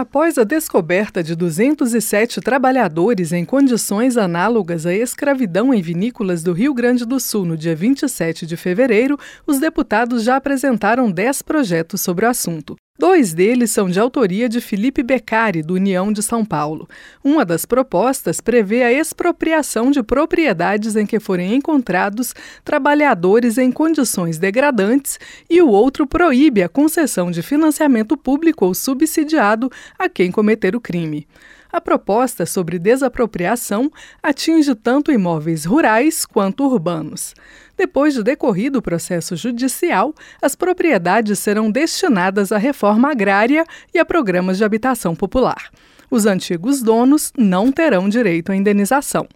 Após a descoberta de 207 trabalhadores em condições análogas à escravidão em vinícolas do Rio Grande do Sul no dia 27 de fevereiro, os deputados já apresentaram 10 projetos sobre o assunto. Dois deles são de autoria de Felipe Beccari, do União de São Paulo. Uma das propostas prevê a expropriação de propriedades em que forem encontrados trabalhadores em condições degradantes e o outro proíbe a concessão de financiamento público ou subsidiado a quem cometer o crime. A proposta sobre desapropriação atinge tanto imóveis rurais quanto urbanos. Depois de decorrido o processo judicial, as propriedades serão destinadas à reforma agrária e a programas de habitação popular. Os antigos donos não terão direito à indenização.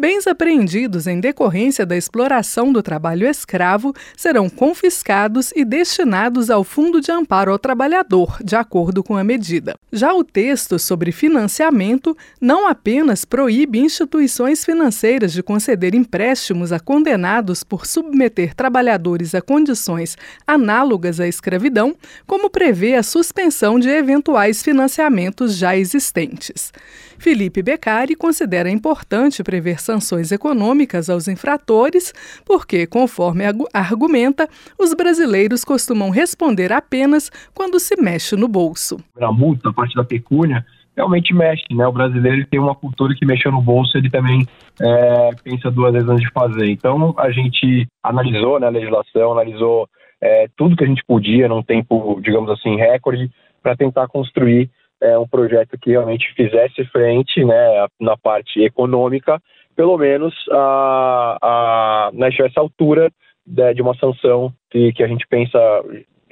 Bens apreendidos em decorrência da exploração do trabalho escravo serão confiscados e destinados ao Fundo de Amparo ao Trabalhador, de acordo com a medida. Já o texto sobre financiamento não apenas proíbe instituições financeiras de conceder empréstimos a condenados por submeter trabalhadores a condições análogas à escravidão, como prevê a suspensão de eventuais financiamentos já existentes. Felipe Beccari considera importante prever sanções econômicas aos infratores, porque, conforme argumenta, os brasileiros costumam responder apenas quando se mexe no bolso. A multa, a parte da pecúnia, realmente mexe, né? O brasileiro tem uma cultura que mexeu no bolso, ele também é, pensa duas vezes antes de fazer. Então a gente analisou né, a legislação, analisou é, tudo que a gente podia num tempo, digamos assim, recorde, para tentar construir é, um projeto que realmente fizesse frente né, na parte econômica pelo menos a, a, né, essa altura de, de uma sanção que, que a gente pensa,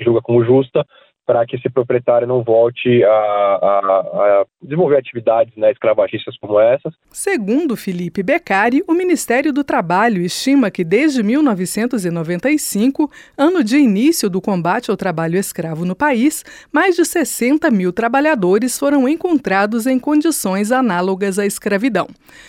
julga como justa, para que esse proprietário não volte a, a, a desenvolver atividades né, escravagistas como essas. Segundo Felipe Beccari, o Ministério do Trabalho estima que desde 1995, ano de início do combate ao trabalho escravo no país, mais de 60 mil trabalhadores foram encontrados em condições análogas à escravidão.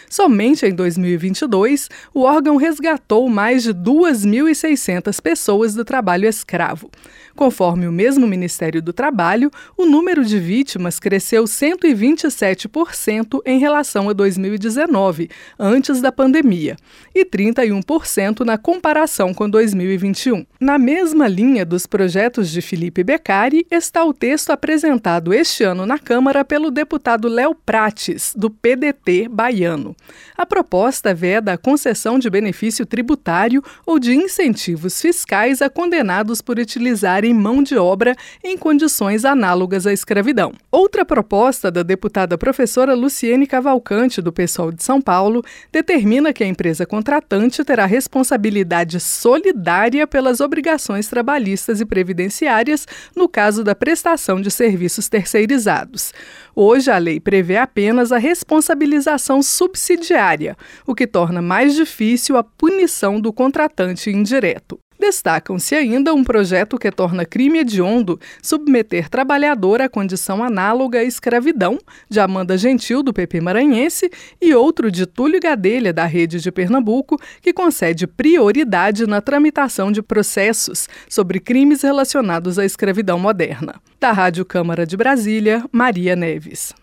Somente em 2022, o órgão resgatou mais de 2.600 pessoas do trabalho escravo. Conforme o mesmo Ministério do Trabalho, o número de vítimas cresceu 127% em relação a 2019, antes da pandemia, e 31% na comparação com 2021. Na mesma linha dos projetos de Felipe Beccari está o texto apresentado este ano na Câmara pelo deputado Léo Prates, do PDT baiano. A proposta veda a concessão de benefício tributário ou de incentivos fiscais a condenados por utilizarem em mão de obra condições análogas à escravidão. Outra proposta da deputada professora Luciene Cavalcante, do PSOL de São Paulo, determina que a empresa contratante terá responsabilidade solidária pelas obrigações trabalhistas e previdenciárias no caso da prestação de serviços terceirizados. Hoje, a lei prevê apenas a responsabilização subsidiária, o que torna mais difícil a punição do contratante indireto. Destacam-se ainda um projeto que torna crime hediondo submeter trabalhador à condição análoga à escravidão, de Amanda Gentil, do PP Maranhense, e outro de Túlio Gadelha, da Rede de Pernambuco, que concede prioridade na tramitação de processos sobre crimes relacionados à escravidão moderna. Da Rádio Câmara de Brasília, Maria Neves.